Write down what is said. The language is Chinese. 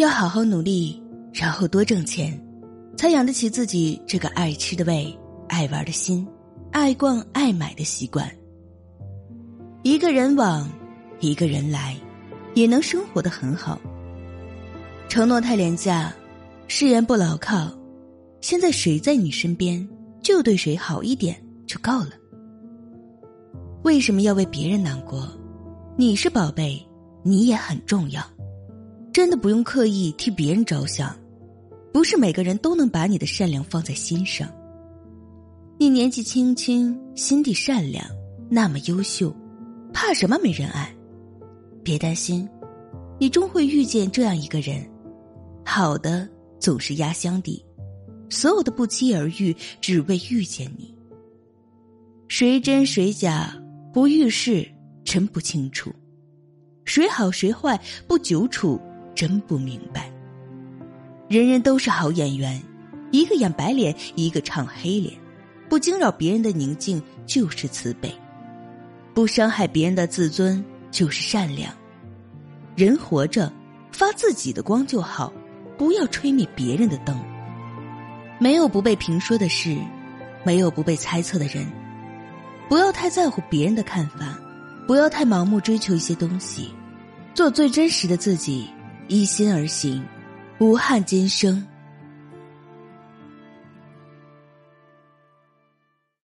要好好努力，然后多挣钱，才养得起自己这个爱吃的胃、爱玩的心、爱逛爱买的习惯。一个人往，一个人来，也能生活的很好。承诺太廉价，誓言不牢靠。现在谁在你身边，就对谁好一点就够了。为什么要为别人难过？你是宝贝，你也很重要。真的不用刻意替别人着想，不是每个人都能把你的善良放在心上。你年纪轻轻，心地善良，那么优秀。怕什么没人爱？别担心，你终会遇见这样一个人。好的总是压箱底，所有的不期而遇，只为遇见你。谁真谁假不遇事，真不清楚；谁好谁坏不久处，真不明白。人人都是好演员，一个演白脸，一个唱黑脸，不惊扰别人的宁静就是慈悲。不伤害别人的自尊就是善良。人活着，发自己的光就好，不要吹灭别人的灯。没有不被评说的事，没有不被猜测的人。不要太在乎别人的看法，不要太盲目追求一些东西，做最真实的自己，一心而行，无憾今生，